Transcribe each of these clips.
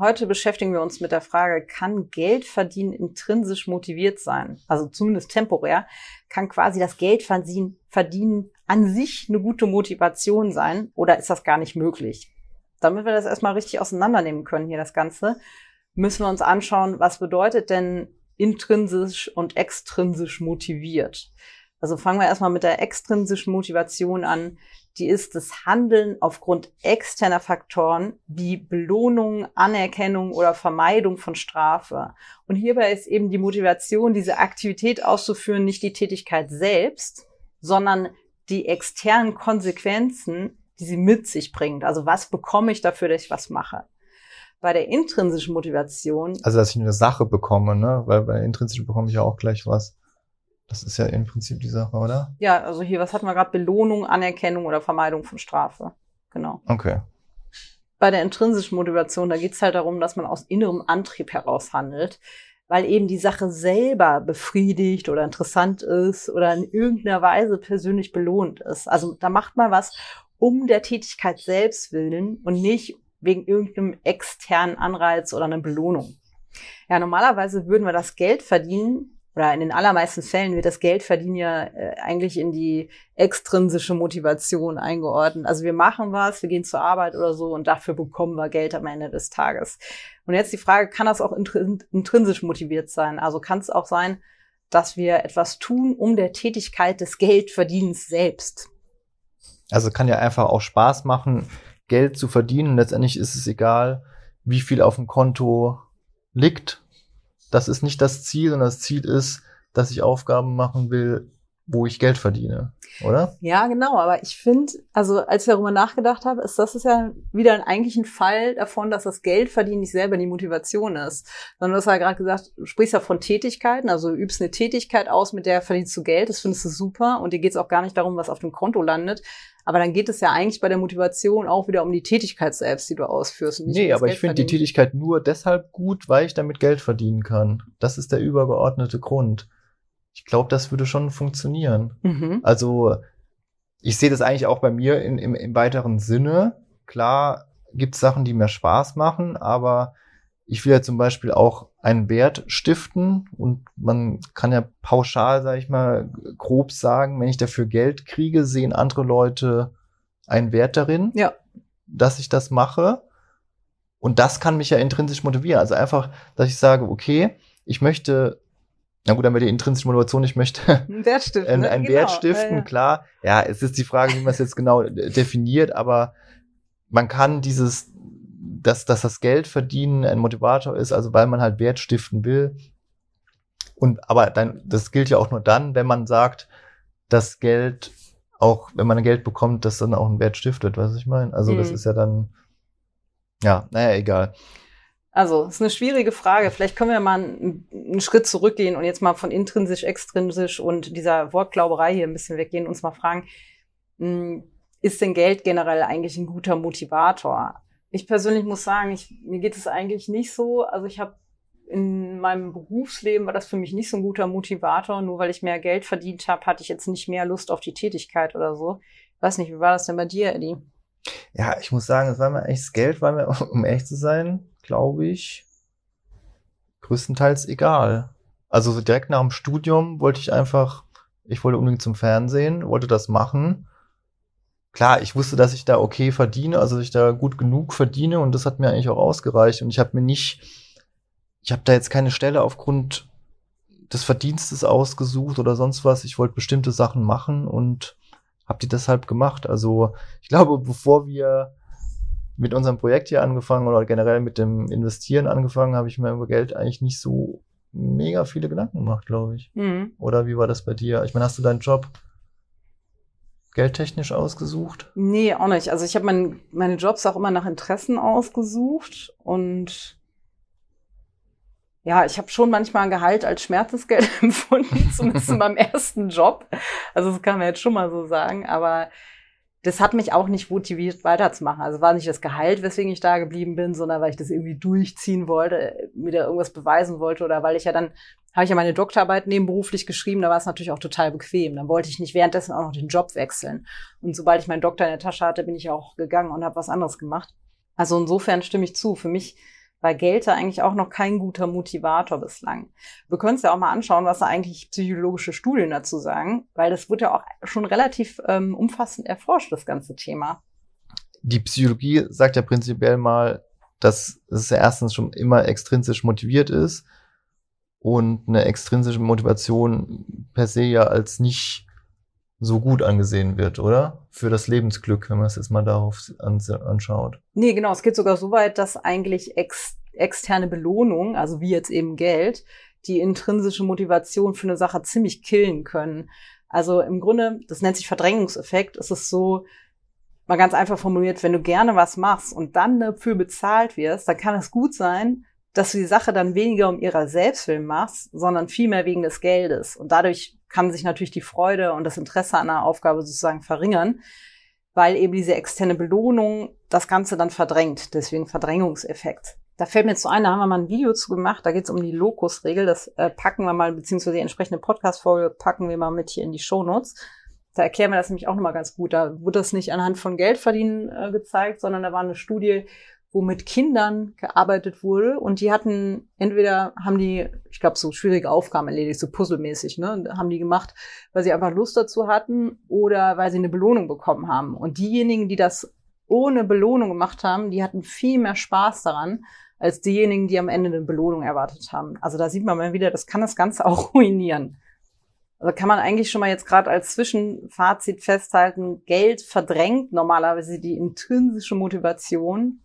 Heute beschäftigen wir uns mit der Frage, kann Geld verdienen intrinsisch motiviert sein? Also zumindest temporär. Kann quasi das Geld verdienen an sich eine gute Motivation sein oder ist das gar nicht möglich? Damit wir das erstmal richtig auseinandernehmen können hier das Ganze, müssen wir uns anschauen, was bedeutet denn intrinsisch und extrinsisch motiviert? Also fangen wir erstmal mit der extrinsischen Motivation an die ist das Handeln aufgrund externer Faktoren wie Belohnung, Anerkennung oder Vermeidung von Strafe. Und hierbei ist eben die Motivation, diese Aktivität auszuführen, nicht die Tätigkeit selbst, sondern die externen Konsequenzen, die sie mit sich bringt. Also was bekomme ich dafür, dass ich was mache? Bei der intrinsischen Motivation. Also dass ich eine Sache bekomme, ne? Weil bei der intrinsischen bekomme ich ja auch gleich was. Das ist ja im Prinzip die Sache, oder? Ja, also hier, was hatten wir gerade? Belohnung, Anerkennung oder Vermeidung von Strafe. Genau. Okay. Bei der intrinsischen Motivation, da geht es halt darum, dass man aus innerem Antrieb heraus handelt, weil eben die Sache selber befriedigt oder interessant ist oder in irgendeiner Weise persönlich belohnt ist. Also da macht man was um der Tätigkeit selbst willen und nicht wegen irgendeinem externen Anreiz oder einer Belohnung. Ja, normalerweise würden wir das Geld verdienen, oder in den allermeisten Fällen wird das Geldverdienen ja äh, eigentlich in die extrinsische Motivation eingeordnet. Also wir machen was, wir gehen zur Arbeit oder so und dafür bekommen wir Geld am Ende des Tages. Und jetzt die Frage, kann das auch intrinsisch motiviert sein? Also kann es auch sein, dass wir etwas tun um der Tätigkeit des Geldverdienens selbst? Also kann ja einfach auch Spaß machen, Geld zu verdienen. Letztendlich ist es egal, wie viel auf dem Konto liegt das ist nicht das Ziel, sondern das Ziel ist, dass ich Aufgaben machen will, wo ich Geld verdiene, oder? Ja, genau. Aber ich finde, also als ich darüber nachgedacht habe, ist das ist ja wieder ein, eigentlich ein Fall davon, dass das Geld verdienen nicht selber die Motivation ist. Sondern du hast ja gerade gesagt, du sprichst ja von Tätigkeiten, also du übst eine Tätigkeit aus, mit der verdienst du Geld, das findest du super und dir geht es auch gar nicht darum, was auf dem Konto landet. Aber dann geht es ja eigentlich bei der Motivation auch wieder um die Tätigkeit selbst, die du ausführst. nee, aber Geld ich finde die Tätigkeit nur deshalb gut, weil ich damit Geld verdienen kann. Das ist der übergeordnete Grund. Ich glaube, das würde schon funktionieren. Mhm. Also ich sehe das eigentlich auch bei mir in, im, im weiteren Sinne. Klar gibt es Sachen, die mir Spaß machen, aber ich will ja zum Beispiel auch einen Wert stiften und man kann ja pauschal, sage ich mal, grob sagen, wenn ich dafür Geld kriege, sehen andere Leute einen Wert darin, ja. dass ich das mache. Und das kann mich ja intrinsisch motivieren. Also einfach, dass ich sage, okay, ich möchte na gut, dann wäre die intrinsische Motivation, ich möchte einen Wert stiften, einen, einen genau. Wert stiften, ja, klar. Ja, es ist die Frage, wie man es jetzt genau definiert, aber man kann dieses, dass, dass das Geld verdienen ein Motivator ist, also weil man halt Wert stiften will. Und aber dann, das gilt ja auch nur dann, wenn man sagt, dass Geld auch, wenn man Geld bekommt, dass dann auch einen Wert stiftet, was ich meine. Also mhm. das ist ja dann, ja, naja, egal. Also, ist eine schwierige Frage. Vielleicht können wir mal einen, einen, Schritt zurückgehen und jetzt mal von intrinsisch, extrinsisch und dieser Wortglauberei hier ein bisschen weggehen und uns mal fragen, hm, ist denn Geld generell eigentlich ein guter Motivator? Ich persönlich muss sagen, ich, mir geht es eigentlich nicht so. Also ich habe in meinem Berufsleben war das für mich nicht so ein guter Motivator. Nur weil ich mehr Geld verdient habe, hatte ich jetzt nicht mehr Lust auf die Tätigkeit oder so. Ich weiß nicht, wie war das denn bei dir, Eddie? Ja, ich muss sagen, es war mir echt das Geld, war mir, um echt zu sein, glaube ich, größtenteils egal. Also direkt nach dem Studium wollte ich einfach, ich wollte unbedingt zum Fernsehen, wollte das machen. Klar, ich wusste, dass ich da okay verdiene, also dass ich da gut genug verdiene und das hat mir eigentlich auch ausgereicht. Und ich habe mir nicht, ich habe da jetzt keine Stelle aufgrund des Verdienstes ausgesucht oder sonst was. Ich wollte bestimmte Sachen machen und habe die deshalb gemacht. Also ich glaube, bevor wir mit unserem Projekt hier angefangen oder generell mit dem Investieren angefangen, habe ich mir über Geld eigentlich nicht so mega viele Gedanken gemacht, glaube ich. Mhm. Oder wie war das bei dir? Ich meine, hast du deinen Job geldtechnisch ausgesucht? Nee, auch nicht. Also ich habe mein, meine Jobs auch immer nach Interessen ausgesucht und ja, ich habe schon manchmal ein Gehalt als Schmerzensgeld empfunden, zumindest in meinem ersten Job. Also das kann man jetzt schon mal so sagen, aber das hat mich auch nicht motiviert, weiterzumachen. Also war nicht das Gehalt, weswegen ich da geblieben bin, sondern weil ich das irgendwie durchziehen wollte, wieder irgendwas beweisen wollte oder weil ich ja dann, habe ich ja meine Doktorarbeit nebenberuflich geschrieben, da war es natürlich auch total bequem. Dann wollte ich nicht währenddessen auch noch den Job wechseln. Und sobald ich meinen Doktor in der Tasche hatte, bin ich auch gegangen und habe was anderes gemacht. Also insofern stimme ich zu. Für mich war Geld da eigentlich auch noch kein guter Motivator bislang. Wir können uns ja auch mal anschauen, was da eigentlich psychologische Studien dazu sagen, weil das wird ja auch schon relativ ähm, umfassend erforscht, das ganze Thema. Die Psychologie sagt ja prinzipiell mal, dass es ja erstens schon immer extrinsisch motiviert ist und eine extrinsische Motivation per se ja als nicht so gut angesehen wird, oder? Für das Lebensglück, wenn man es jetzt mal darauf anschaut. Nee, genau. Es geht sogar so weit, dass eigentlich ex externe Belohnung, also wie jetzt eben Geld, die intrinsische Motivation für eine Sache ziemlich killen können. Also im Grunde, das nennt sich Verdrängungseffekt, ist es so, mal ganz einfach formuliert, wenn du gerne was machst und dann dafür bezahlt wirst, dann kann es gut sein, dass du die Sache dann weniger um ihrer Selbstwillen machst, sondern vielmehr wegen des Geldes. Und dadurch kann sich natürlich die Freude und das Interesse an einer Aufgabe sozusagen verringern, weil eben diese externe Belohnung das Ganze dann verdrängt. Deswegen Verdrängungseffekt. Da fällt mir jetzt so ein, da haben wir mal ein Video zu gemacht, da geht es um die Locus-Regel. Das äh, packen wir mal, beziehungsweise die entsprechende Podcast-Folge packen wir mal mit hier in die Show Notes. Da erklären wir das nämlich auch nochmal ganz gut. Da wurde das nicht anhand von Geldverdienen äh, gezeigt, sondern da war eine Studie, wo mit Kindern gearbeitet wurde und die hatten entweder haben die, ich glaube, so schwierige Aufgaben erledigt, so puzzelmäßig, ne, haben die gemacht, weil sie einfach Lust dazu hatten oder weil sie eine Belohnung bekommen haben. Und diejenigen, die das ohne Belohnung gemacht haben, die hatten viel mehr Spaß daran als diejenigen, die am Ende eine Belohnung erwartet haben. Also da sieht man mal wieder, das kann das Ganze auch ruinieren. Also kann man eigentlich schon mal jetzt gerade als Zwischenfazit festhalten, Geld verdrängt normalerweise die intrinsische Motivation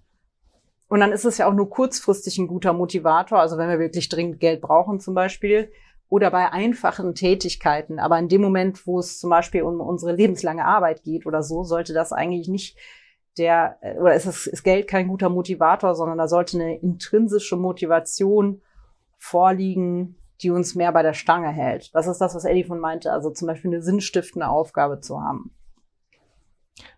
und dann ist es ja auch nur kurzfristig ein guter Motivator, also wenn wir wirklich dringend Geld brauchen zum Beispiel, oder bei einfachen Tätigkeiten. Aber in dem Moment, wo es zum Beispiel um unsere lebenslange Arbeit geht oder so, sollte das eigentlich nicht der, äh, oder ist, es, ist Geld kein guter Motivator, sondern da sollte eine intrinsische Motivation vorliegen, die uns mehr bei der Stange hält. Das ist das, was Eddie von meinte, also zum Beispiel eine sinnstiftende Aufgabe zu haben.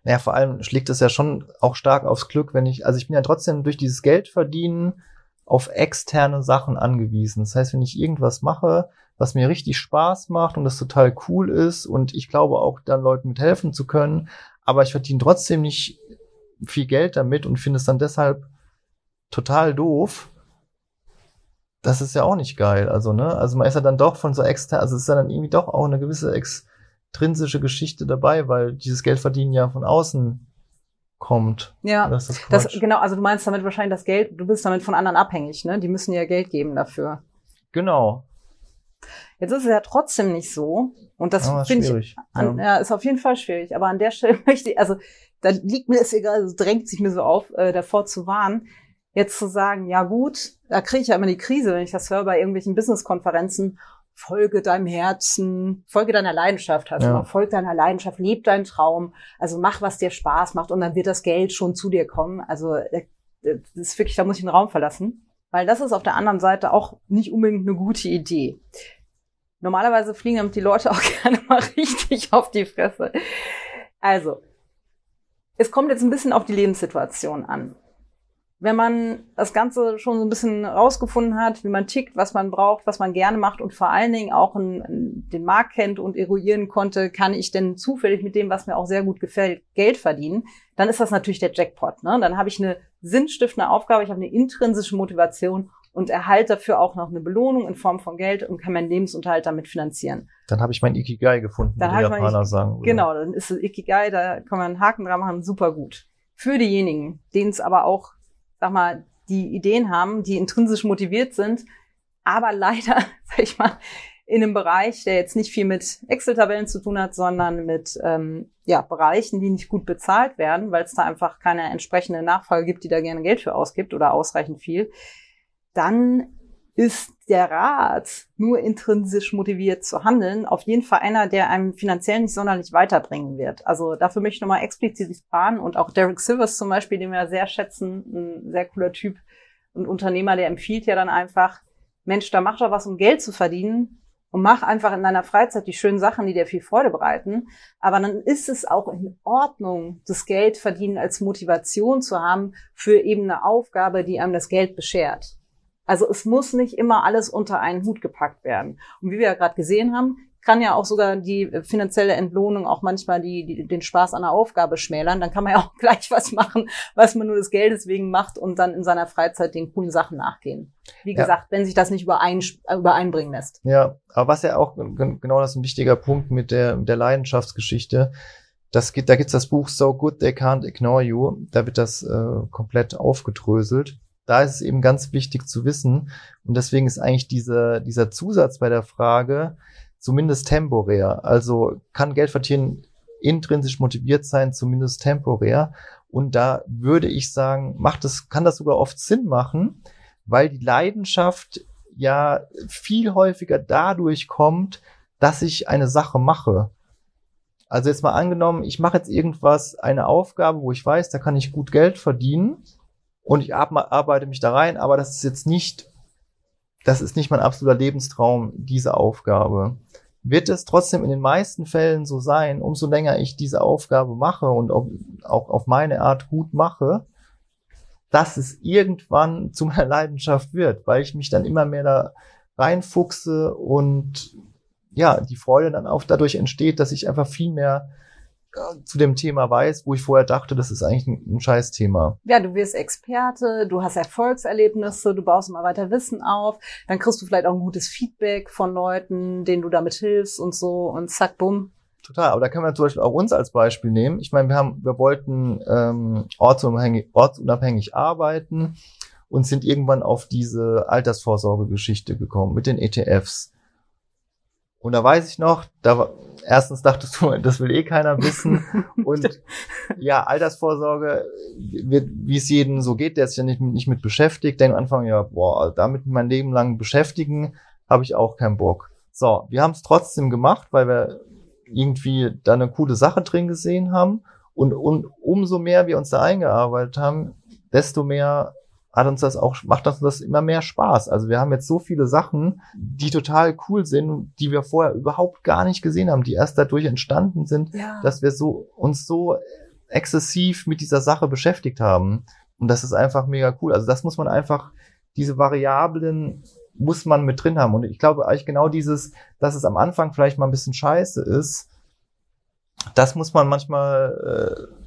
Naja, vor allem schlägt es ja schon auch stark aufs Glück, wenn ich, also ich bin ja trotzdem durch dieses Geld verdienen auf externe Sachen angewiesen. Das heißt, wenn ich irgendwas mache, was mir richtig Spaß macht und das total cool ist und ich glaube auch dann Leuten mithelfen zu können, aber ich verdiene trotzdem nicht viel Geld damit und finde es dann deshalb total doof. Das ist ja auch nicht geil, also ne? Also man ist ja dann doch von so extern, also es ist ja dann irgendwie doch auch eine gewisse ex intrinsische Geschichte dabei, weil dieses Geldverdienen ja von außen kommt. Ja, das, ist das genau, also du meinst damit wahrscheinlich das Geld, du bist damit von anderen abhängig, ne? Die müssen ja Geld geben dafür. Genau. Jetzt ist es ja trotzdem nicht so. Und das ja, finde ich, an, ja. ja. ist auf jeden Fall schwierig. Aber an der Stelle möchte ich, also da liegt mir das egal, es drängt sich mir so auf, äh, davor zu warnen, jetzt zu sagen, ja gut, da kriege ich ja immer die Krise, wenn ich das höre bei irgendwelchen Business-Konferenzen folge deinem Herzen, folge deiner Leidenschaft, also ja. folge deiner Leidenschaft, leb deinen Traum, also mach, was dir Spaß macht und dann wird das Geld schon zu dir kommen. Also äh, das ist wirklich, da muss ich den Raum verlassen, weil das ist auf der anderen Seite auch nicht unbedingt eine gute Idee. Normalerweise fliegen damit die Leute auch gerne mal richtig auf die Fresse. Also, es kommt jetzt ein bisschen auf die Lebenssituation an wenn man das Ganze schon so ein bisschen rausgefunden hat, wie man tickt, was man braucht, was man gerne macht und vor allen Dingen auch einen, den Markt kennt und eruieren konnte, kann ich denn zufällig mit dem, was mir auch sehr gut gefällt, Geld verdienen, dann ist das natürlich der Jackpot. Ne? Dann habe ich eine sinnstiftende Aufgabe, ich habe eine intrinsische Motivation und erhalte dafür auch noch eine Belohnung in Form von Geld und kann meinen Lebensunterhalt damit finanzieren. Dann habe ich mein Ikigai gefunden, dann wie die Japaner sagen. Oder? Genau, dann ist es Ikigai, da kann man einen Haken dran machen, super gut. Für diejenigen, denen es aber auch sag mal, die Ideen haben, die intrinsisch motiviert sind, aber leider, sag ich mal, in einem Bereich, der jetzt nicht viel mit Excel-Tabellen zu tun hat, sondern mit ähm, ja, Bereichen, die nicht gut bezahlt werden, weil es da einfach keine entsprechende Nachfrage gibt, die da gerne Geld für ausgibt oder ausreichend viel, dann ist der Rat, nur intrinsisch motiviert zu handeln, auf jeden Fall einer, der einem finanziell nicht sonderlich weiterbringen wird. Also dafür möchte ich nochmal explizit sparen und auch Derek Silvers zum Beispiel, den wir sehr schätzen, ein sehr cooler Typ und Unternehmer, der empfiehlt ja dann einfach, Mensch, da mach doch was, um Geld zu verdienen und mach einfach in deiner Freizeit die schönen Sachen, die dir viel Freude bereiten. Aber dann ist es auch in Ordnung, das Geld verdienen als Motivation zu haben für eben eine Aufgabe, die einem das Geld beschert. Also es muss nicht immer alles unter einen Hut gepackt werden. Und wie wir ja gerade gesehen haben, kann ja auch sogar die finanzielle Entlohnung auch manchmal die, die, den Spaß an der Aufgabe schmälern. Dann kann man ja auch gleich was machen, was man nur des Geldes wegen macht und dann in seiner Freizeit den coolen Sachen nachgehen. Wie Ja. gesagt, wenn sich das nicht überein, übereinbringen lässt. Ja, aber was ja auch gen- genau das ist ein wichtiger Punkt mit der, mit der Leidenschaftsgeschichte. Das gibt, da gibt's das Buch So Good They Can't Ignore You. Da wird das äh, komplett aufgedröselt. Da ist es eben ganz wichtig zu wissen. Und deswegen ist eigentlich diese, dieser Zusatz bei der Frage zumindest temporär. Also kann Geld verdienen intrinsisch motiviert sein, zumindest temporär. Und da würde ich sagen, macht es, kann das sogar oft Sinn machen, weil die Leidenschaft ja viel häufiger dadurch kommt, dass ich eine Sache mache. Also jetzt mal angenommen, ich mache jetzt irgendwas, eine Aufgabe, wo ich weiß, da kann ich gut Geld verdienen und ich ar- arbeite mich da rein, aber das ist jetzt nicht, das ist nicht mein absoluter Lebenstraum, diese Aufgabe. Wird es trotzdem in den meisten Fällen so sein, umso länger ich diese Aufgabe mache und auch, auf meine Art gut mache, dass es irgendwann zu meiner Leidenschaft wird, weil ich mich dann immer mehr da reinfuchse und ja, die Freude dann auch dadurch entsteht, dass ich einfach viel mehr zu dem Thema weiß, wo ich vorher dachte, das ist eigentlich ein, ein Scheißthema. Ja, du wirst Experte, du hast Erfolgserlebnisse, du baust immer weiter Wissen auf, dann kriegst du vielleicht auch ein gutes Feedback von Leuten, denen du damit hilfst und so und zack, bumm. Total, aber da können wir zum Beispiel auch uns als Beispiel nehmen. Ich meine, wir haben, wir wollten ähm, ortsunabhängig, ortsunabhängig arbeiten und sind irgendwann auf diese Altersvorsorgegeschichte gekommen mit den ETFs. Und da weiß ich noch, da erstens dachtest du, das will eh keiner wissen. Und ja, Altersvorsorge, wird, wie es jedem so geht, der sich ja nicht, nicht mit beschäftigt, denkt am Anfang, ja, boah, damit mein Leben lang beschäftigen, habe ich auch keinen Bock. So, wir haben es trotzdem gemacht, weil wir irgendwie da eine coole Sache drin gesehen haben. Und, und umso mehr wir uns da eingearbeitet haben, desto mehr hat uns das auch, macht uns das immer mehr Spaß. Also wir haben jetzt so viele Sachen, die total cool sind, die wir vorher überhaupt gar nicht gesehen haben, die erst dadurch entstanden sind, Ja. dass wir so, uns so exzessiv mit dieser Sache beschäftigt haben. Und das ist einfach mega cool. Also das muss man einfach, diese Variablen muss man mit drin haben. Und ich glaube eigentlich genau dieses, dass es am Anfang vielleicht mal ein bisschen scheiße ist, das muss man manchmal äh,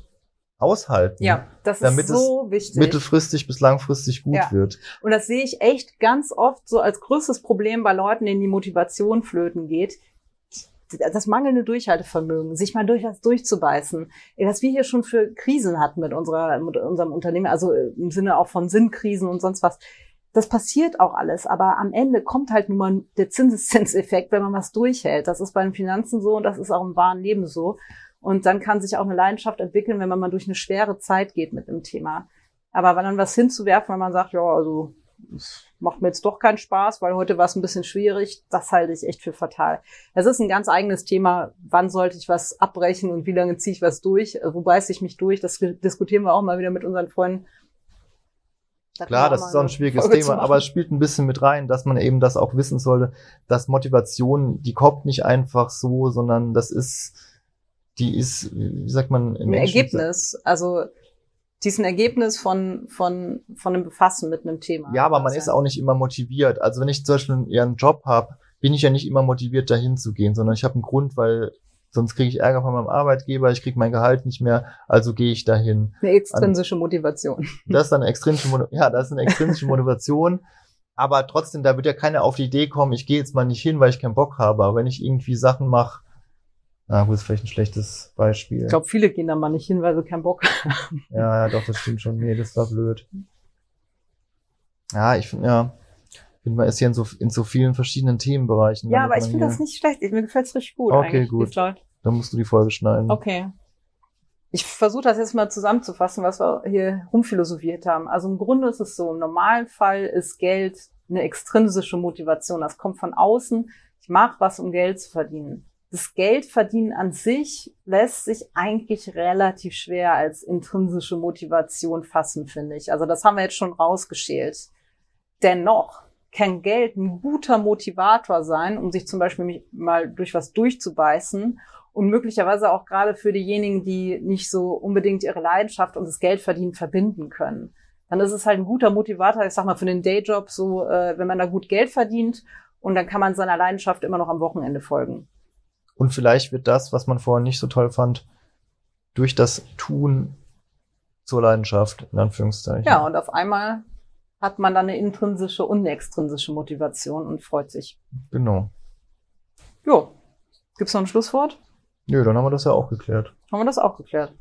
aushalten. ja, das Damit ist so wichtig. Mittelfristig bis langfristig gut Ja. wird. Und das sehe ich echt ganz oft so als größtes Problem bei Leuten, denen die Motivation flöten geht. Das mangelnde Durchhaltevermögen, sich mal durch was durchzubeißen. Was wir hier schon für Krisen hatten mit unserer, mit unserem Unternehmen, also im Sinne auch von Sinnkrisen und sonst was. Das passiert auch alles, aber am Ende kommt halt nun mal der Zinseszinseffekt, wenn man was durchhält. Das ist bei den Finanzen so und das ist auch im wahren Leben so. Und dann kann sich auch eine Leidenschaft entwickeln, wenn man mal durch eine schwere Zeit geht mit dem Thema. Aber wenn dann was hinzuwerfen, wenn man sagt, ja, also es macht mir jetzt doch keinen Spaß, weil heute war es ein bisschen schwierig, das halte ich echt für fatal. Das ist ein ganz eigenes Thema. Wann sollte ich was abbrechen und wie lange ziehe ich was durch? Wo beiße ich mich durch? Das diskutieren wir auch mal wieder mit unseren Freunden. Da Klar, das ist auch ein schwieriges Folge Thema, aber es spielt ein bisschen mit rein, dass man eben das auch wissen sollte, dass Motivation, die kommt nicht einfach so, sondern das ist, die ist, wie sagt man, im ein Ergebnis. Also diesen Ergebnis von, von, von einem Befassen mit einem Thema. Ja, aber man ist auch nicht immer motiviert. Also wenn ich zum Beispiel eher einen Job habe, bin ich ja nicht immer motiviert, dahin zu gehen, sondern ich habe einen Grund, weil sonst kriege ich Ärger von meinem Arbeitgeber, ich kriege mein Gehalt nicht mehr, also gehe ich dahin. Eine extrinsische Motivation. Das ist dann eine extrinsische, Mono- ja, das ist eine extrinsische Motivation. Aber trotzdem, da wird ja keiner auf die Idee kommen, ich gehe jetzt mal nicht hin, weil ich keinen Bock habe. Aber wenn ich irgendwie Sachen mache, na gut, ist vielleicht ein schlechtes Beispiel. Ich glaube, viele gehen da mal nicht hin, weil sie keinen Bock haben. Ja, ja, doch, das stimmt schon. Nee, das war blöd. Ja, ich finde, ja, ich finde, man ist hier in so, in so vielen verschiedenen Themenbereichen. Ja, aber ich finde das nicht schlecht. Mir gefällt's richtig gut Okay, gut. es. Dann musst du die Folge schneiden. Okay. Ich versuche das jetzt mal zusammenzufassen, was wir hier rumphilosophiert haben. Also im Grunde ist es so, im Normalfall ist Geld eine extrinsische Motivation. Das kommt von außen. Ich mache was, um Geld zu verdienen. Das Geldverdienen an sich lässt sich eigentlich relativ schwer als intrinsische Motivation fassen, finde ich. Also das haben wir jetzt schon rausgeschält. Dennoch kann Geld ein guter Motivator sein, um sich zum Beispiel mal durch was durchzubeißen und möglicherweise auch gerade für diejenigen, die nicht so unbedingt ihre Leidenschaft und das Geldverdienen verbinden können. Dann ist es halt ein guter Motivator, ich sag mal, für den Dayjob, so, äh, wenn man da gut Geld verdient und dann kann man seiner Leidenschaft immer noch am Wochenende folgen. Und vielleicht wird das, was man vorher nicht so toll fand, durch das Tun zur Leidenschaft, in Anführungszeichen. Ja, und auf einmal hat man dann eine intrinsische und eine extrinsische Motivation und freut sich. Genau. Jo. Gibt's noch ein Schlusswort? Nö, dann haben wir das ja auch geklärt. Haben wir das auch geklärt.